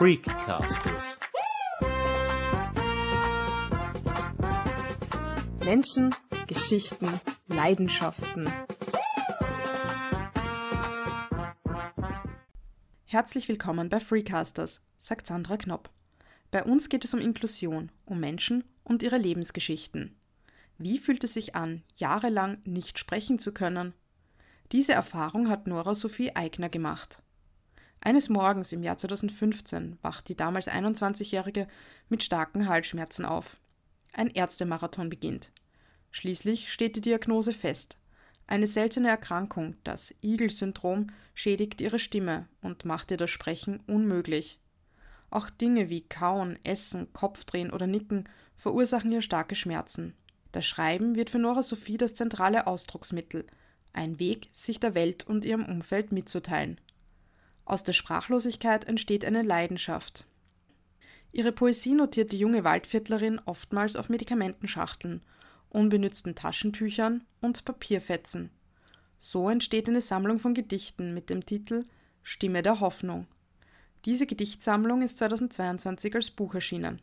Freakcasters. Menschen, Geschichten, Leidenschaften. Herzlich willkommen bei Freecasters, sagt Sandra Knopp. Bei uns geht es um Inklusion, um Menschen und ihre Lebensgeschichten. Wie fühlt es sich an, jahrelang nicht sprechen zu können? Diese Erfahrung hat Nora Sophie Eigner gemacht. Eines Morgens im Jahr 2015 wacht die damals 21-Jährige mit starken Halsschmerzen auf. Ein Ärztemarathon beginnt. Schließlich steht die Diagnose fest. Eine seltene Erkrankung, das Igel-Syndrom, schädigt ihre Stimme und macht ihr das Sprechen unmöglich. Auch Dinge wie Kauen, Essen, Kopfdrehen oder Nicken verursachen ihr starke Schmerzen. Das Schreiben wird für Nora Sophie das zentrale Ausdrucksmittel, ein Weg, sich der Welt und ihrem Umfeld mitzuteilen. Aus der Sprachlosigkeit entsteht eine Leidenschaft. Ihre Poesie notiert die junge Waldviertlerin oftmals auf Medikamentenschachteln, unbenützten Taschentüchern und Papierfetzen. So entsteht eine Sammlung von Gedichten mit dem Titel Stimme der Hoffnung. Diese Gedichtsammlung ist 2022 als Buch erschienen.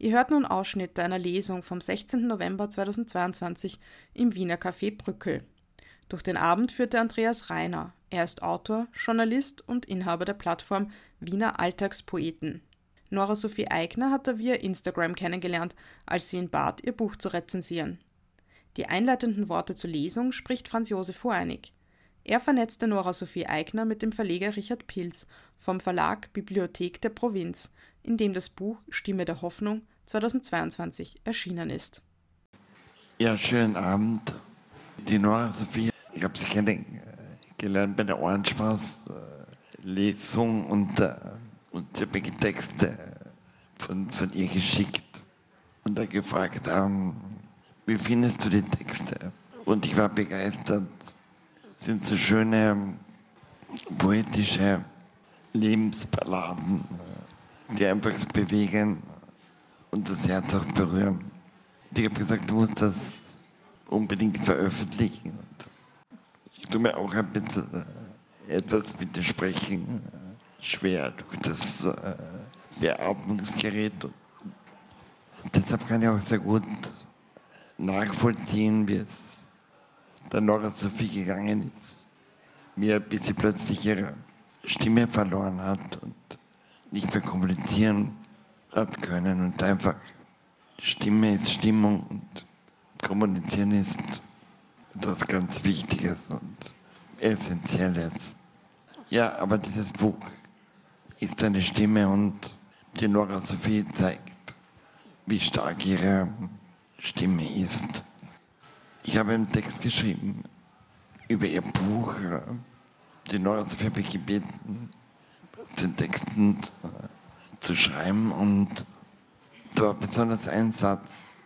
Ihr hört nun Ausschnitte einer Lesung vom 16. November 2022 im Wiener Café Brückel. Durch den Abend führte Andreas Reiner. Er ist Autor, Journalist und Inhaber der Plattform Wiener Alltagspoeten. Nora Sophie Eigner hat er via Instagram kennengelernt, als sie ihn bat, ihr Buch zu rezensieren. Die einleitenden Worte zur Lesung spricht Franz Josef Voreinig. Er vernetzte Nora Sophie Eigner mit dem Verleger Richard Pilz vom Verlag Bibliothek der Provinz, in dem das Buch Stimme der Hoffnung 2022 erschienen ist. Ja, schönen Abend. Die Nora Sophie ich habe sie kennengelernt bei der Ohrenspaß-Lesung und, äh, und sie hat mir Texte von, von ihr geschickt und da gefragt, ähm, wie findest du die Texte? Und ich war begeistert. Es sind so schöne poetische Lebensballaden, die einfach bewegen und das Herz auch berühren. Und ich habe gesagt, du musst das unbedingt veröffentlichen. Ich tue mir auch ein bisschen äh, etwas Sprechen äh, schwer durch das äh, Beatmungsgerät. Deshalb kann ich auch sehr gut nachvollziehen, wie es der Nora Sophie gegangen ist. Mir bis sie plötzlich ihre Stimme verloren hat und nicht mehr kommunizieren hat können und einfach Stimme ist Stimmung und kommunizieren ist etwas ganz Wichtiges und Essentielles. Ja, aber dieses Buch ist eine Stimme und die Nora Sophie zeigt, wie stark ihre Stimme ist. Ich habe einen Text geschrieben über ihr Buch. Die Nora Sophie habe ich gebeten, den Texten zu schreiben und da besonders ein Satz,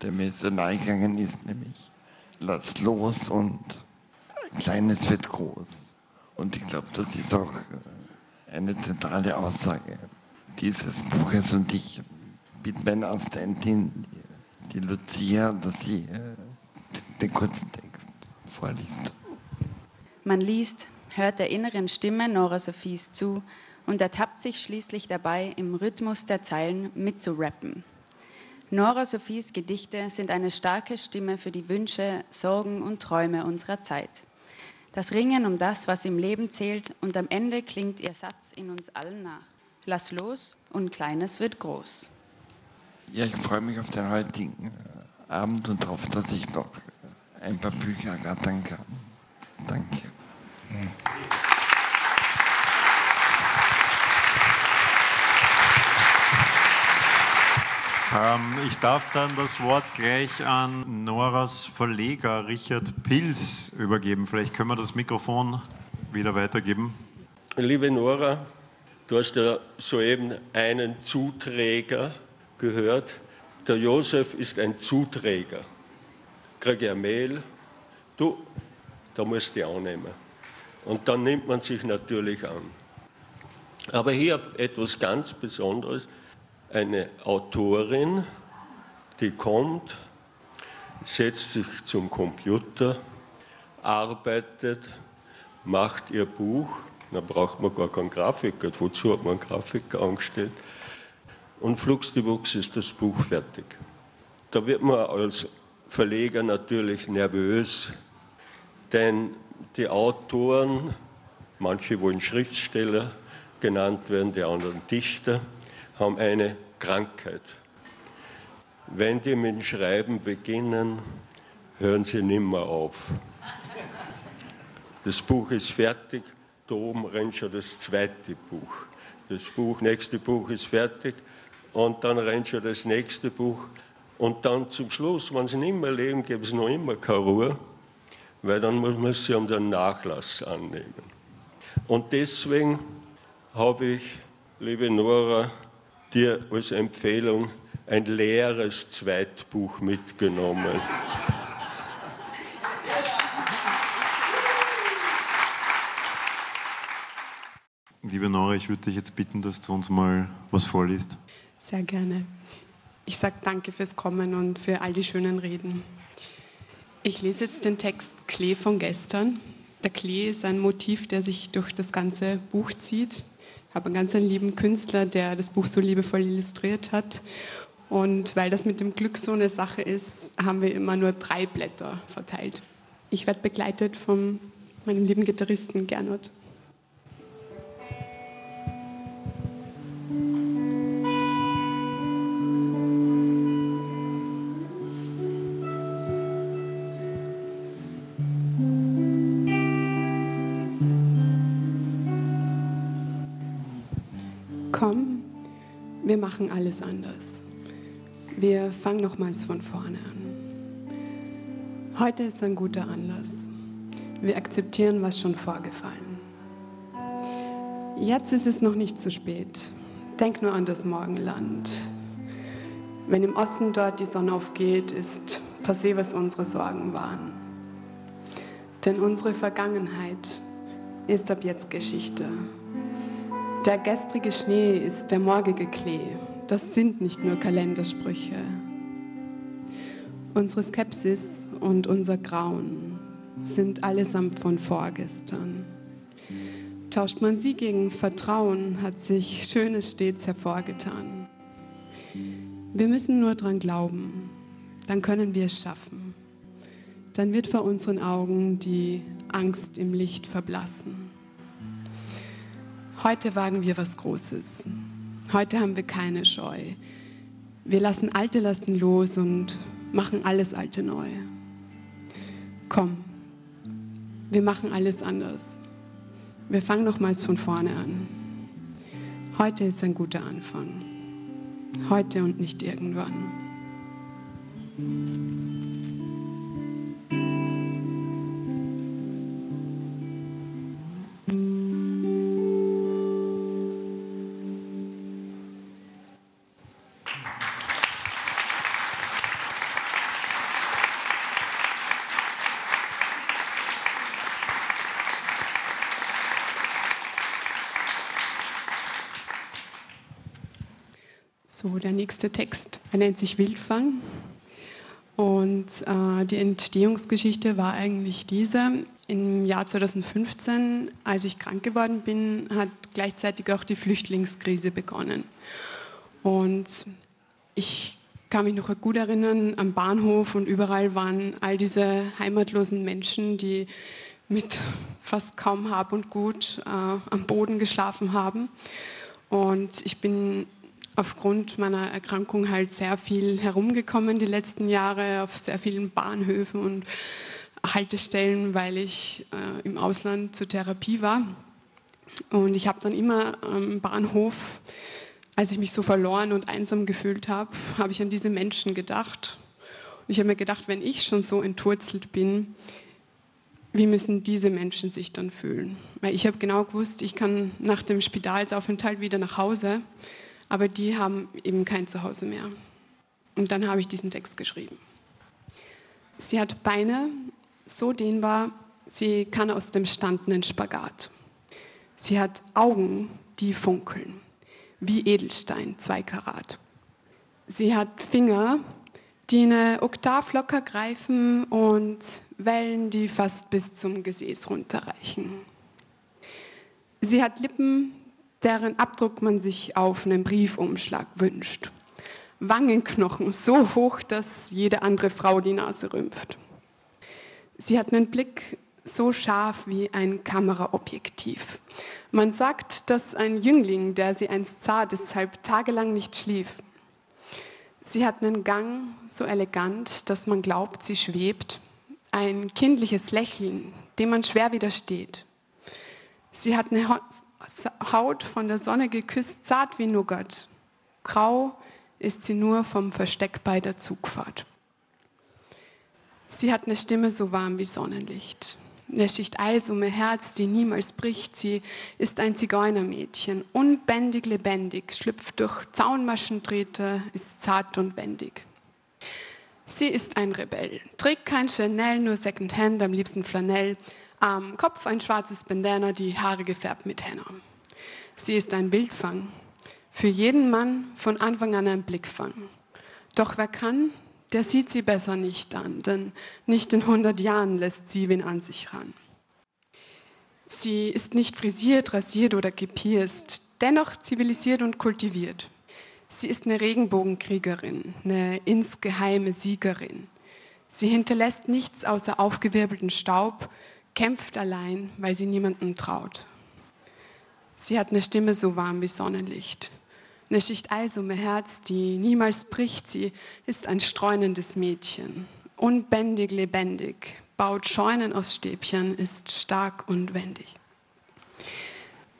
der mir so nahe gegangen ist, nämlich lass los und Kleines wird groß. Und ich glaube, das ist auch äh, eine zentrale Aussage dieses Buches. Und ich bitte meine Assistentin, die Lucia, dass sie äh, den kurzen Text vorliest. Man liest, hört der inneren Stimme Nora Sophies zu und ertappt sich schließlich dabei, im Rhythmus der Zeilen mitzurappen. Nora Sophies Gedichte sind eine starke Stimme für die Wünsche, Sorgen und Träume unserer Zeit. Das Ringen um das, was im Leben zählt, und am Ende klingt ihr Satz in uns allen nach. Lass los und Kleines wird groß. Ja, ich freue mich auf den heutigen äh, Abend und hoffe, dass ich noch ein paar Bücher ergattern kann. Danke. Ähm, ich darf dann das Wort gleich an Noras Verleger Richard Pils übergeben. Vielleicht können wir das Mikrofon wieder weitergeben. Liebe Nora, du hast ja soeben einen Zuträger gehört. Der Josef ist ein Zuträger. Kriege er Mail, du, da musst du annehmen. Und dann nimmt man sich natürlich an. Aber hier etwas ganz Besonderes eine Autorin, die kommt, setzt sich zum Computer, arbeitet, macht ihr Buch Dann braucht man gar keinen Grafiker. Wozu hat man einen Grafiker angestellt? Und flugsdiwuchs ist das Buch fertig. Da wird man als Verleger natürlich nervös, denn die Autoren, manche wollen Schriftsteller genannt werden, die anderen Dichter, haben eine Krankheit. Wenn die mit dem Schreiben beginnen, hören sie nimmer auf. Das Buch ist fertig, da oben rennt schon das zweite Buch. Das Buch, nächste Buch ist fertig und dann rennt schon das nächste Buch. Und dann zum Schluss, wenn sie nicht mehr leben, gibt es noch immer keine Ruhe, weil dann muss man sich um den Nachlass annehmen. Und deswegen habe ich, liebe Nora, dir als Empfehlung ein leeres Zweitbuch mitgenommen. Liebe Nora, ich würde dich jetzt bitten, dass du uns mal was vorliest. Sehr gerne. Ich sage danke fürs Kommen und für all die schönen Reden. Ich lese jetzt den Text Klee von gestern. Der Klee ist ein Motiv, der sich durch das ganze Buch zieht. Habe einen ganz lieben Künstler, der das Buch so liebevoll illustriert hat. Und weil das mit dem Glück so eine Sache ist, haben wir immer nur drei Blätter verteilt. Ich werde begleitet von meinem lieben Gitarristen Gernot. Machen alles anders. Wir fangen nochmals von vorne an. Heute ist ein guter Anlass. Wir akzeptieren, was schon vorgefallen. Jetzt ist es noch nicht zu spät. Denk nur an das Morgenland. Wenn im Osten dort die Sonne aufgeht, ist passé, was unsere Sorgen waren. Denn unsere Vergangenheit ist ab jetzt Geschichte. Der gestrige Schnee ist der morgige Klee. Das sind nicht nur Kalendersprüche. Unsere Skepsis und unser Grauen sind allesamt von vorgestern. Tauscht man sie gegen Vertrauen, hat sich Schönes stets hervorgetan. Wir müssen nur dran glauben, dann können wir es schaffen. Dann wird vor unseren Augen die Angst im Licht verblassen. Heute wagen wir was Großes. Heute haben wir keine Scheu. Wir lassen alte Lasten los und machen alles Alte neu. Komm, wir machen alles anders. Wir fangen nochmals von vorne an. Heute ist ein guter Anfang. Heute und nicht irgendwann. So, der nächste Text. Er nennt sich Wildfang. Und äh, die Entstehungsgeschichte war eigentlich diese. Im Jahr 2015, als ich krank geworden bin, hat gleichzeitig auch die Flüchtlingskrise begonnen. Und ich kann mich noch gut erinnern, am Bahnhof und überall waren all diese heimatlosen Menschen, die mit fast kaum Hab und Gut äh, am Boden geschlafen haben. Und ich bin aufgrund meiner Erkrankung halt sehr viel herumgekommen die letzten Jahre auf sehr vielen Bahnhöfen und Haltestellen, weil ich äh, im Ausland zur Therapie war. Und ich habe dann immer am Bahnhof, als ich mich so verloren und einsam gefühlt habe, habe ich an diese Menschen gedacht. Und ich habe mir gedacht, wenn ich schon so entwurzelt bin, wie müssen diese Menschen sich dann fühlen? Weil ich habe genau gewusst, ich kann nach dem Spitalsaufenthalt wieder nach Hause aber die haben eben kein Zuhause mehr. Und dann habe ich diesen Text geschrieben. Sie hat Beine so dehnbar, sie kann aus dem Stand einen Spagat. Sie hat Augen, die funkeln, wie Edelstein, zwei Karat. Sie hat Finger, die eine Oktav locker greifen und Wellen, die fast bis zum Gesäß runterreichen. Sie hat Lippen, deren Abdruck man sich auf einem Briefumschlag wünscht. Wangenknochen so hoch, dass jede andere Frau die Nase rümpft. Sie hat einen Blick so scharf wie ein Kameraobjektiv. Man sagt, dass ein Jüngling, der sie einst sah, deshalb tagelang nicht schlief. Sie hat einen Gang so elegant, dass man glaubt, sie schwebt. Ein kindliches Lächeln, dem man schwer widersteht. Sie hat eine Haut von der Sonne geküsst, zart wie Nougat. Grau ist sie nur vom Versteck bei der Zugfahrt. Sie hat eine Stimme so warm wie Sonnenlicht. Eine Schicht Eis um ihr Herz, die niemals bricht. Sie ist ein Zigeunermädchen, unbändig lebendig, schlüpft durch Zaunmaschendrähte, ist zart und wendig. Sie ist ein Rebell, trägt kein Chanel, nur Secondhand, am liebsten Flanell. Am Kopf ein schwarzes Bandana, die Haare gefärbt mit Henna. Sie ist ein Bildfang, für jeden Mann von Anfang an ein Blickfang. Doch wer kann, der sieht sie besser nicht an, denn nicht in 100 Jahren lässt sie wen an sich ran. Sie ist nicht frisiert, rasiert oder gepierst, dennoch zivilisiert und kultiviert. Sie ist eine Regenbogenkriegerin, eine insgeheime Siegerin. Sie hinterlässt nichts außer aufgewirbelten Staub, kämpft allein, weil sie niemandem traut. Sie hat eine Stimme so warm wie Sonnenlicht eine Schicht Eis um ihr Herz, die niemals bricht. Sie ist ein streunendes Mädchen, unbändig lebendig, baut Scheunen aus Stäbchen, ist stark und wendig.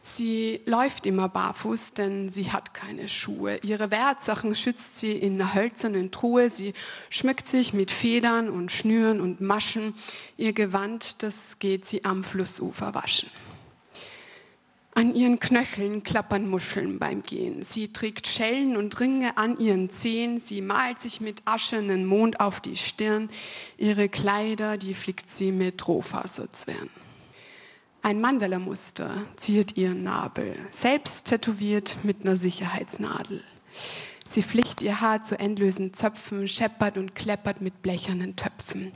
Sie läuft immer barfuß, denn sie hat keine Schuhe. Ihre Wertsachen schützt sie in einer hölzernen Truhe. Sie schmückt sich mit Federn und Schnüren und Maschen. Ihr Gewand, das geht sie am Flussufer waschen. An ihren Knöcheln klappern Muscheln beim Gehen. Sie trägt Schellen und Ringe an ihren Zehen. Sie malt sich mit Asche einen Mond auf die Stirn. Ihre Kleider, die flickt sie mit Rohfaserzwirn. Ein Mandala-Muster ziert ihren Nabel, selbst tätowiert mit einer Sicherheitsnadel. Sie flicht ihr Haar zu endlosen Zöpfen, scheppert und kleppert mit blechernen Töpfen.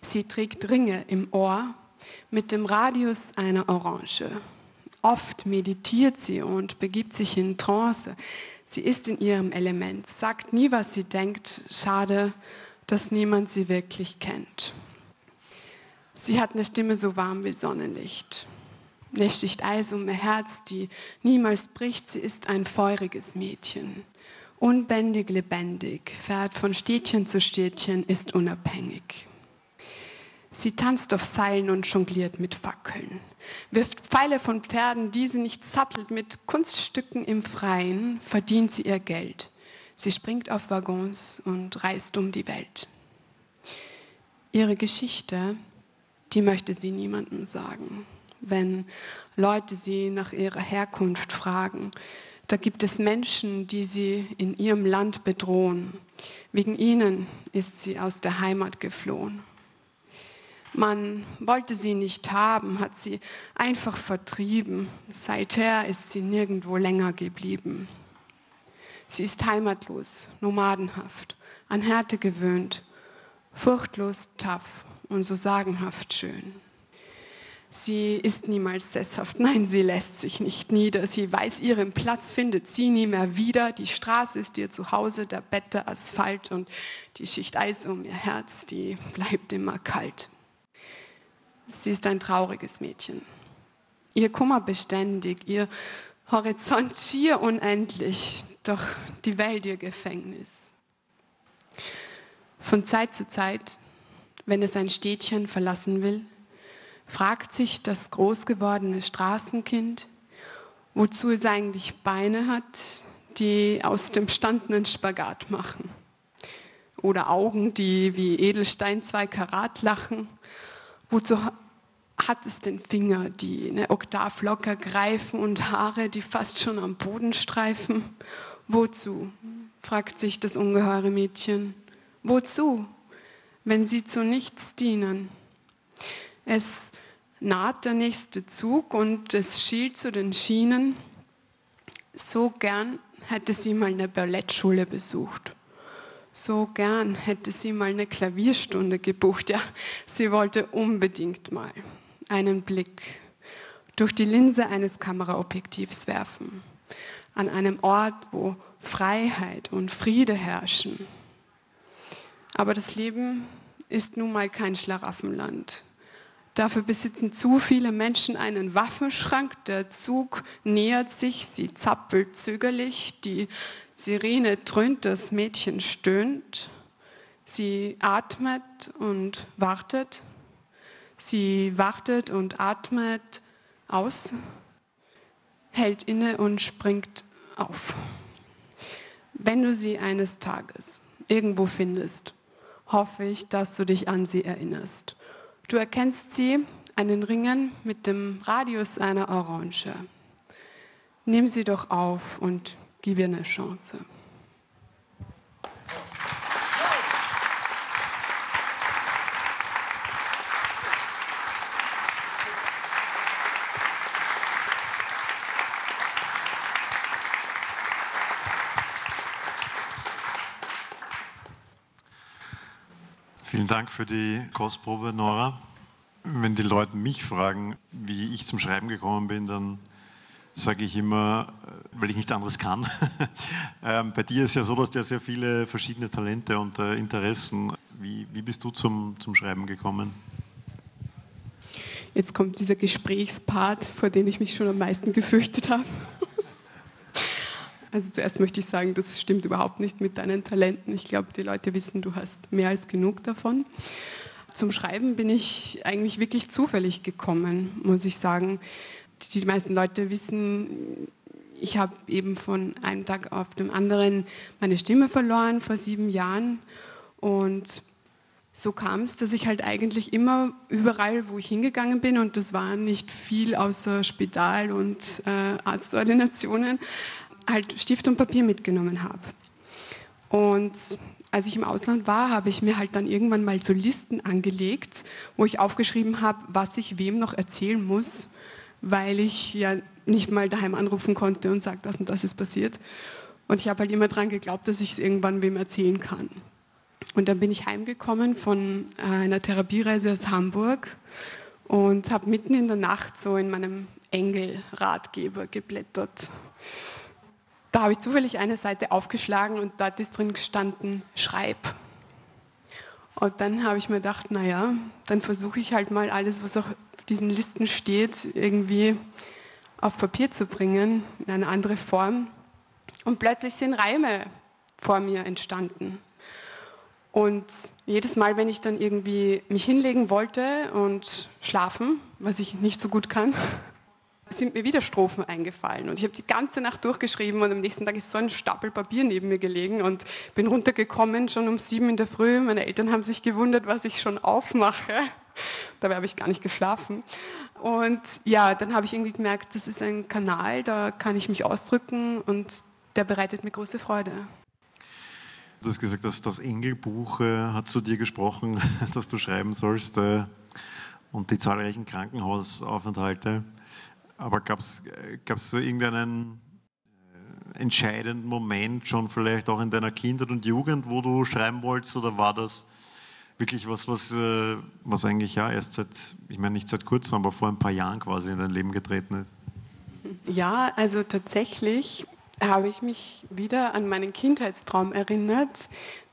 Sie trägt Ringe im Ohr mit dem Radius einer Orange. Oft meditiert sie und begibt sich in Trance. Sie ist in ihrem Element, sagt nie, was sie denkt. Schade, dass niemand sie wirklich kennt. Sie hat eine Stimme so warm wie Sonnenlicht. Eine Schicht Eis um ihr Herz, die niemals bricht. Sie ist ein feuriges Mädchen. Unbändig lebendig, fährt von Städtchen zu Städtchen, ist unabhängig. Sie tanzt auf Seilen und jongliert mit Fackeln, wirft Pfeile von Pferden, die sie nicht sattelt. Mit Kunststücken im Freien verdient sie ihr Geld. Sie springt auf Waggons und reist um die Welt. Ihre Geschichte, die möchte sie niemandem sagen. Wenn Leute sie nach ihrer Herkunft fragen, da gibt es Menschen, die sie in ihrem Land bedrohen. Wegen ihnen ist sie aus der Heimat geflohen. Man wollte sie nicht haben, hat sie einfach vertrieben. Seither ist sie nirgendwo länger geblieben. Sie ist heimatlos, nomadenhaft, an Härte gewöhnt, furchtlos tough und so sagenhaft schön. Sie ist niemals sesshaft, nein, sie lässt sich nicht nieder. Sie weiß, ihren Platz findet sie nie mehr wieder. Die Straße ist ihr Zuhause, der Bett, der Asphalt und die Schicht Eis um ihr Herz, die bleibt immer kalt. Sie ist ein trauriges Mädchen. Ihr Kummer beständig, ihr Horizont schier unendlich, doch die Welt ihr Gefängnis. Von Zeit zu Zeit, wenn es ein Städtchen verlassen will, fragt sich das großgewordene Straßenkind, wozu es eigentlich Beine hat, die aus dem Standenen Spagat machen. Oder Augen, die wie Edelstein zwei Karat lachen Wozu hat es denn Finger, die eine Oktav locker greifen und Haare, die fast schon am Boden streifen? Wozu? fragt sich das ungeheure Mädchen. Wozu, wenn sie zu nichts dienen? Es naht der nächste Zug und es schielt zu den Schienen. So gern hätte sie mal eine Ballettschule besucht. So gern hätte sie mal eine Klavierstunde gebucht. Ja, sie wollte unbedingt mal einen Blick durch die Linse eines Kameraobjektivs werfen. An einem Ort, wo Freiheit und Friede herrschen. Aber das Leben ist nun mal kein Schlaraffenland. Dafür besitzen zu viele Menschen einen Waffenschrank. Der Zug nähert sich, sie zappelt zögerlich, die Sirene dröhnt, das Mädchen stöhnt. Sie atmet und wartet. Sie wartet und atmet aus, hält inne und springt auf. Wenn du sie eines Tages irgendwo findest, hoffe ich, dass du dich an sie erinnerst. Du erkennst sie an den Ringen mit dem Radius einer Orange. Nimm sie doch auf und gib ihr eine Chance. Dank für die Kostprobe, Nora. Wenn die Leute mich fragen, wie ich zum Schreiben gekommen bin, dann sage ich immer, äh, weil ich nichts anderes kann. Ähm, bei dir ist ja so, dass du sehr viele verschiedene Talente und äh, Interessen. Wie, wie bist du zum, zum Schreiben gekommen? Jetzt kommt dieser Gesprächspart, vor dem ich mich schon am meisten gefürchtet habe. Also zuerst möchte ich sagen, das stimmt überhaupt nicht mit deinen Talenten. Ich glaube, die Leute wissen, du hast mehr als genug davon. Zum Schreiben bin ich eigentlich wirklich zufällig gekommen, muss ich sagen. Die meisten Leute wissen, ich habe eben von einem Tag auf den anderen meine Stimme verloren vor sieben Jahren. Und so kam es, dass ich halt eigentlich immer überall, wo ich hingegangen bin, und das war nicht viel außer Spital und äh, Arztordinationen, halt Stift und Papier mitgenommen habe. Und als ich im Ausland war, habe ich mir halt dann irgendwann mal so Listen angelegt, wo ich aufgeschrieben habe, was ich wem noch erzählen muss, weil ich ja nicht mal daheim anrufen konnte und sagen, das und das ist passiert. Und ich habe halt immer daran geglaubt, dass ich es irgendwann wem erzählen kann. Und dann bin ich heimgekommen von einer Therapiereise aus Hamburg und habe mitten in der Nacht so in meinem Engel-Ratgeber geblättert da habe ich zufällig eine Seite aufgeschlagen und dort ist drin gestanden, schreib. Und dann habe ich mir gedacht, naja, dann versuche ich halt mal alles, was auf diesen Listen steht, irgendwie auf Papier zu bringen, in eine andere Form. Und plötzlich sind Reime vor mir entstanden. Und jedes Mal, wenn ich dann irgendwie mich hinlegen wollte und schlafen, was ich nicht so gut kann, sind mir wieder Strophen eingefallen. Und ich habe die ganze Nacht durchgeschrieben und am nächsten Tag ist so ein Stapel Papier neben mir gelegen und bin runtergekommen, schon um sieben in der Früh. Meine Eltern haben sich gewundert, was ich schon aufmache. Dabei habe ich gar nicht geschlafen. Und ja, dann habe ich irgendwie gemerkt, das ist ein Kanal, da kann ich mich ausdrücken und der bereitet mir große Freude. Du hast gesagt, dass das Engelbuch äh, hat zu dir gesprochen, dass du schreiben sollst äh, und die zahlreichen Krankenhausaufenthalte. Aber gab es so irgendeinen äh, entscheidenden Moment schon vielleicht auch in deiner Kindheit und Jugend, wo du schreiben wolltest oder war das wirklich was, was, äh, was eigentlich ja erst seit, ich meine nicht seit kurzem, aber vor ein paar Jahren quasi in dein Leben getreten ist? Ja, also tatsächlich habe ich mich wieder an meinen Kindheitstraum erinnert,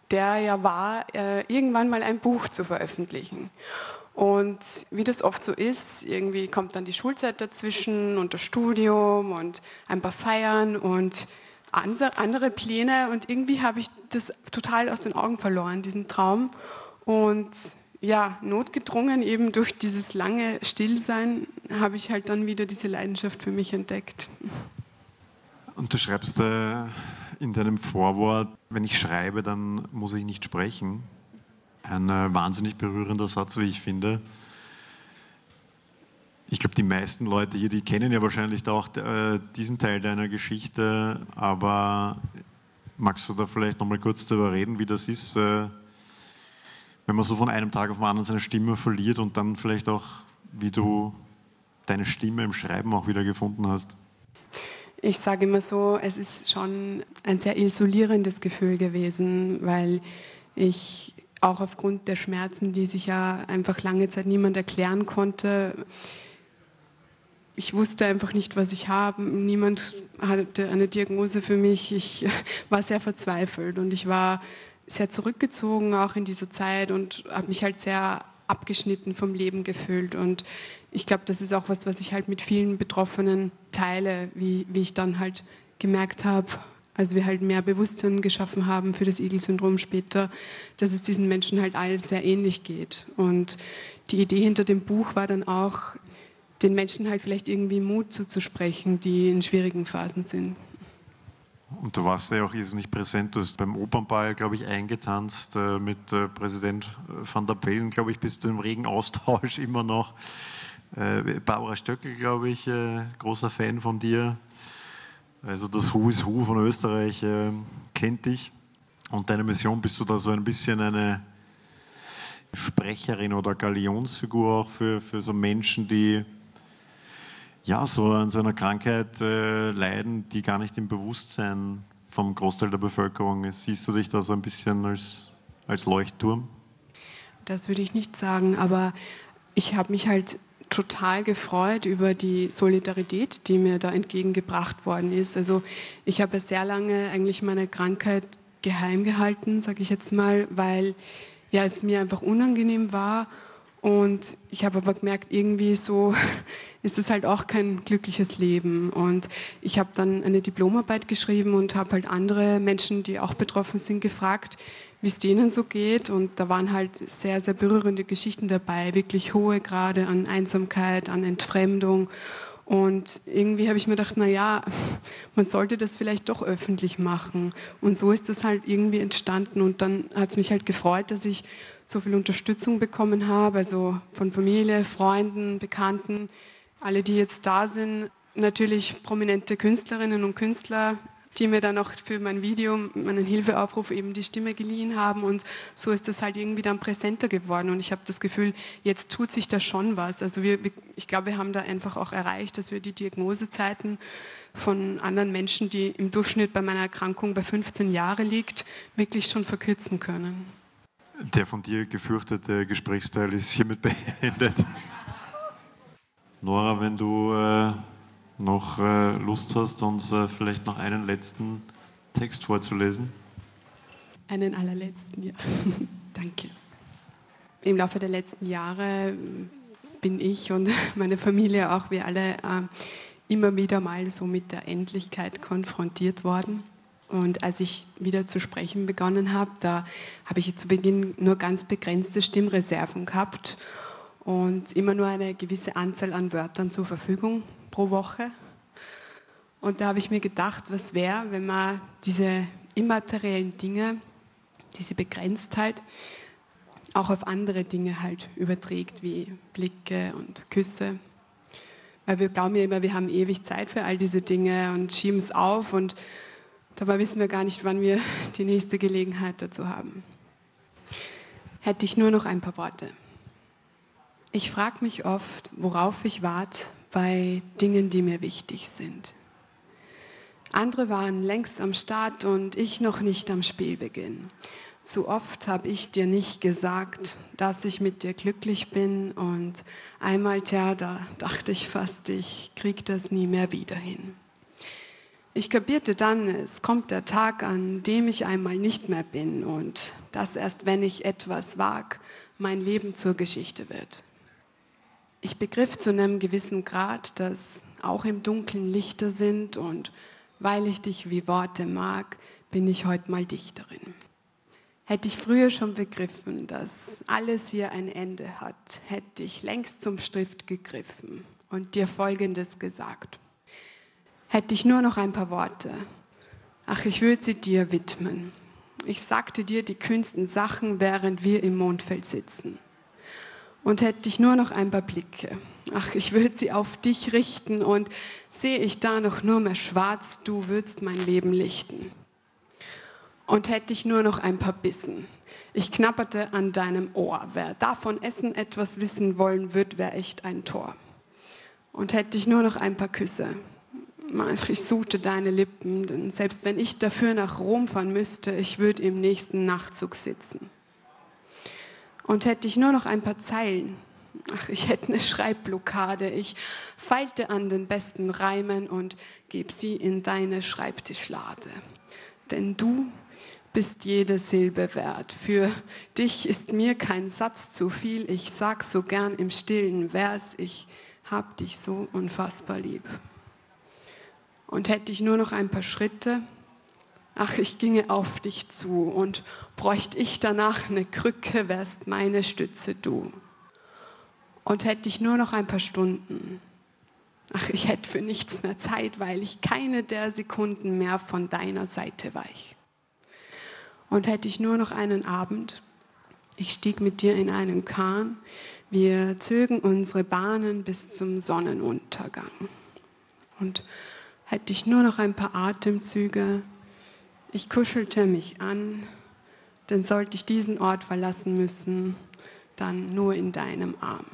der ja war, äh, irgendwann mal ein Buch zu veröffentlichen. Und wie das oft so ist, irgendwie kommt dann die Schulzeit dazwischen und das Studium und ein paar Feiern und andere Pläne. Und irgendwie habe ich das total aus den Augen verloren, diesen Traum. Und ja, notgedrungen eben durch dieses lange Stillsein habe ich halt dann wieder diese Leidenschaft für mich entdeckt. Und du schreibst äh, in deinem Vorwort, wenn ich schreibe, dann muss ich nicht sprechen. Ein äh, wahnsinnig berührender Satz, wie ich finde. Ich glaube, die meisten Leute hier, die kennen ja wahrscheinlich auch äh, diesen Teil deiner Geschichte, aber magst du da vielleicht nochmal kurz darüber reden, wie das ist, äh, wenn man so von einem Tag auf den anderen seine Stimme verliert und dann vielleicht auch, wie du deine Stimme im Schreiben auch wieder gefunden hast? Ich sage immer so, es ist schon ein sehr isolierendes Gefühl gewesen, weil ich auch aufgrund der Schmerzen, die sich ja einfach lange Zeit niemand erklären konnte, ich wusste einfach nicht, was ich habe. Niemand hatte eine Diagnose für mich. Ich war sehr verzweifelt und ich war sehr zurückgezogen auch in dieser Zeit und habe mich halt sehr abgeschnitten vom Leben gefühlt. Und ich glaube, das ist auch was, was ich halt mit vielen Betroffenen teile, wie, wie ich dann halt gemerkt habe, als wir halt mehr Bewusstsein geschaffen haben für das Igel-Syndrom später, dass es diesen Menschen halt allen sehr ähnlich geht. Und die Idee hinter dem Buch war dann auch, den Menschen halt vielleicht irgendwie Mut zuzusprechen, die in schwierigen Phasen sind. Und du warst ja auch nicht präsent. Du hast beim Opernball, glaube ich, eingetanzt äh, mit äh, Präsident äh, van der Bellen, glaube ich, bist du im regen Austausch immer noch. Barbara Stöckel, glaube ich, großer Fan von dir. Also das Who is Who von Österreich äh, kennt dich. Und deine Mission bist du da so ein bisschen eine Sprecherin oder Galionsfigur auch für, für so Menschen, die ja, so an so einer Krankheit äh, leiden, die gar nicht im Bewusstsein vom Großteil der Bevölkerung ist. Siehst du dich da so ein bisschen als, als Leuchtturm? Das würde ich nicht sagen, aber ich habe mich halt total gefreut über die Solidarität, die mir da entgegengebracht worden ist. Also ich habe sehr lange eigentlich meine Krankheit geheim gehalten, sage ich jetzt mal, weil ja, es mir einfach unangenehm war und ich habe aber gemerkt, irgendwie so ist es halt auch kein glückliches Leben. Und ich habe dann eine Diplomarbeit geschrieben und habe halt andere Menschen, die auch betroffen sind, gefragt, wie es denen so geht. Und da waren halt sehr, sehr berührende Geschichten dabei, wirklich hohe Grade an Einsamkeit, an Entfremdung. Und irgendwie habe ich mir gedacht, na ja, man sollte das vielleicht doch öffentlich machen. Und so ist das halt irgendwie entstanden. Und dann hat es mich halt gefreut, dass ich so viel Unterstützung bekommen habe, also von Familie, Freunden, Bekannten, alle, die jetzt da sind. Natürlich prominente Künstlerinnen und Künstler, die mir dann auch für mein Video, meinen Hilfeaufruf eben die Stimme geliehen haben. Und so ist das halt irgendwie dann präsenter geworden. Und ich habe das Gefühl, jetzt tut sich da schon was. Also wir, ich glaube, wir haben da einfach auch erreicht, dass wir die Diagnosezeiten von anderen Menschen, die im Durchschnitt bei meiner Erkrankung bei 15 Jahren liegt, wirklich schon verkürzen können. Der von dir gefürchtete Gesprächsteil ist hiermit beendet. Nora, wenn du äh, noch äh, Lust hast, uns äh, vielleicht noch einen letzten Text vorzulesen. Einen allerletzten, ja. Danke. Im Laufe der letzten Jahre bin ich und meine Familie, auch wir alle, äh, immer wieder mal so mit der Endlichkeit konfrontiert worden. Und als ich wieder zu sprechen begonnen habe, da habe ich zu Beginn nur ganz begrenzte Stimmreserven gehabt und immer nur eine gewisse Anzahl an Wörtern zur Verfügung pro Woche. Und da habe ich mir gedacht, was wäre, wenn man diese immateriellen Dinge, diese Begrenztheit, auch auf andere Dinge halt überträgt, wie Blicke und Küsse. Weil wir glauben ja immer, wir haben ewig Zeit für all diese Dinge und schieben es auf und Dabei wissen wir gar nicht, wann wir die nächste Gelegenheit dazu haben. Hätte ich nur noch ein paar Worte. Ich frage mich oft, worauf ich warte bei Dingen, die mir wichtig sind. Andere waren längst am Start und ich noch nicht am Spielbeginn. Zu oft habe ich dir nicht gesagt, dass ich mit dir glücklich bin und einmal, tja, da dachte ich fast, ich krieg das nie mehr wieder hin. Ich kapierte dann, es kommt der Tag, an dem ich einmal nicht mehr bin und dass erst wenn ich etwas wag, mein Leben zur Geschichte wird. Ich begriff zu einem gewissen Grad, dass auch im Dunkeln Lichter sind und weil ich dich wie Worte mag, bin ich heute mal Dichterin. Hätte ich früher schon begriffen, dass alles hier ein Ende hat, hätte ich längst zum Stift gegriffen und dir Folgendes gesagt hätte ich nur noch ein paar Worte. Ach, ich würde sie dir widmen. Ich sagte dir die kühnsten Sachen, während wir im Mondfeld sitzen. Und hätte ich nur noch ein paar Blicke. Ach, ich würde sie auf dich richten und sehe ich da noch nur mehr schwarz, du würdest mein Leben lichten. Und hätte ich nur noch ein paar Bissen. Ich knapperte an deinem Ohr. Wer davon Essen etwas wissen wollen wird, wäre echt ein Tor. Und hätte ich nur noch ein paar Küsse ich suchte deine Lippen, denn selbst wenn ich dafür nach Rom fahren müsste, ich würde im nächsten Nachtzug sitzen. Und hätte ich nur noch ein paar Zeilen, Ach, ich hätte eine Schreibblockade. Ich feilte an den besten Reimen und geb sie in deine Schreibtischlade. Denn du bist jede Silbe wert. Für dich ist mir kein Satz zu viel. Ich sag so gern im stillen Vers, ich hab dich so unfassbar lieb. Und hätte ich nur noch ein paar Schritte, ach, ich ginge auf dich zu und bräuchte ich danach eine Krücke, wärst meine Stütze du. Und hätte ich nur noch ein paar Stunden, ach, ich hätte für nichts mehr Zeit, weil ich keine der Sekunden mehr von deiner Seite weich. Und hätte ich nur noch einen Abend, ich stieg mit dir in einen Kahn, wir zögen unsere Bahnen bis zum Sonnenuntergang. Und hätte ich nur noch ein paar Atemzüge, ich kuschelte mich an, denn sollte ich diesen Ort verlassen müssen, dann nur in deinem Arm.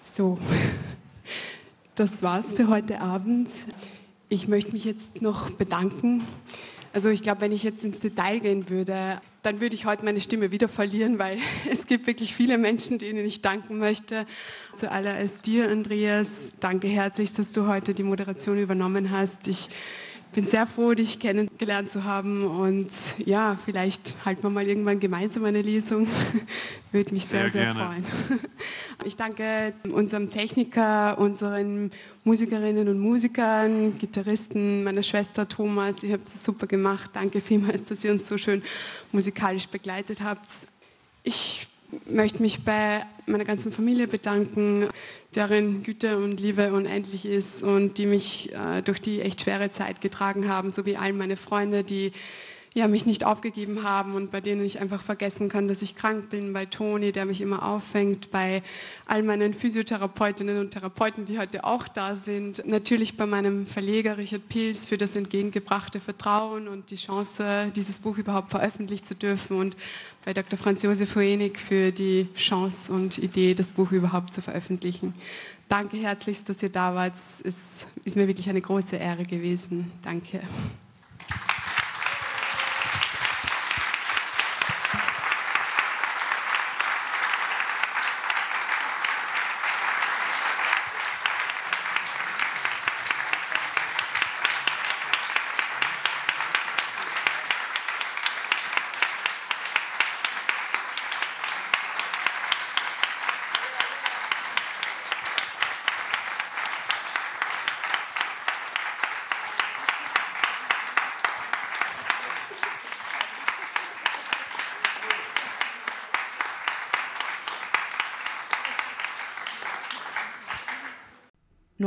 So, das war's für heute Abend. Ich möchte mich jetzt noch bedanken. Also ich glaube, wenn ich jetzt ins Detail gehen würde, dann würde ich heute meine Stimme wieder verlieren, weil es gibt wirklich viele Menschen, denen ich danken möchte. Zuallererst dir, Andreas. Danke herzlich, dass du heute die Moderation übernommen hast. Ich bin sehr froh, dich kennengelernt zu haben und ja, vielleicht halten wir mal irgendwann gemeinsam eine Lesung. Würde mich sehr, sehr, sehr freuen. Ich danke unserem Techniker, unseren Musikerinnen und Musikern, Gitarristen, meiner Schwester Thomas. Ihr habt es super gemacht. Danke vielmals, dass ihr uns so schön musikalisch begleitet habt. Ich möchte mich bei meiner ganzen Familie bedanken, deren Güte und Liebe unendlich ist und die mich äh, durch die echt schwere Zeit getragen haben, sowie all meine Freunde, die ja, mich nicht aufgegeben haben und bei denen ich einfach vergessen kann, dass ich krank bin, bei Toni, der mich immer auffängt, bei all meinen Physiotherapeutinnen und Therapeuten, die heute auch da sind, natürlich bei meinem Verleger Richard Pils für das entgegengebrachte Vertrauen und die Chance, dieses Buch überhaupt veröffentlichen zu dürfen und bei Dr. Franz Josef Hoenig für die Chance und Idee, das Buch überhaupt zu veröffentlichen. Danke herzlichst, dass ihr da wart. Es ist mir wirklich eine große Ehre gewesen. Danke.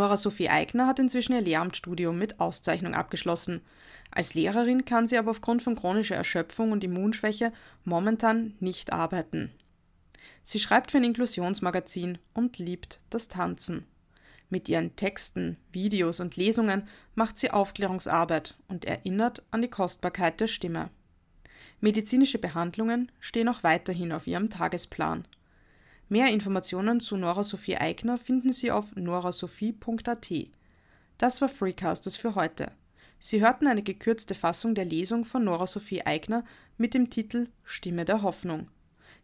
Nora Sophie Eigner hat inzwischen ihr Lehramtsstudium mit Auszeichnung abgeschlossen. Als Lehrerin kann sie aber aufgrund von chronischer Erschöpfung und Immunschwäche momentan nicht arbeiten. Sie schreibt für ein Inklusionsmagazin und liebt das Tanzen. Mit ihren Texten, Videos und Lesungen macht sie Aufklärungsarbeit und erinnert an die Kostbarkeit der Stimme. Medizinische Behandlungen stehen auch weiterhin auf ihrem Tagesplan. Mehr Informationen zu Nora Sophie Eigner finden Sie auf norasophie.at. Das war Freecasters für heute. Sie hörten eine gekürzte Fassung der Lesung von Nora Sophie Eigner mit dem Titel Stimme der Hoffnung.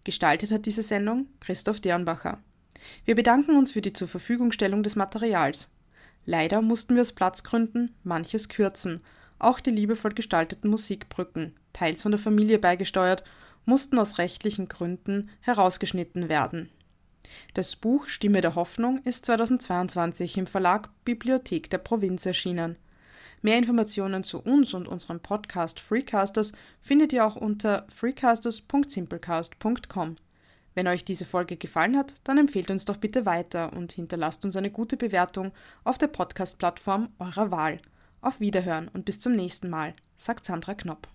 Gestaltet hat diese Sendung Christoph Dernbacher. Wir bedanken uns für die zur Verfügungstellung des Materials. Leider mussten wir aus Platzgründen manches kürzen. Auch die liebevoll gestalteten Musikbrücken, teils von der Familie beigesteuert, mussten aus rechtlichen Gründen herausgeschnitten werden. Das Buch Stimme der Hoffnung ist 2022 im Verlag Bibliothek der Provinz erschienen. Mehr Informationen zu uns und unserem Podcast Freecasters findet ihr auch unter freecasters.simplecast.com. Wenn euch diese Folge gefallen hat, dann empfehlt uns doch bitte weiter und hinterlasst uns eine gute Bewertung auf der Podcast-Plattform eurer Wahl. Auf Wiederhören und bis zum nächsten Mal, sagt Sandra Knopp.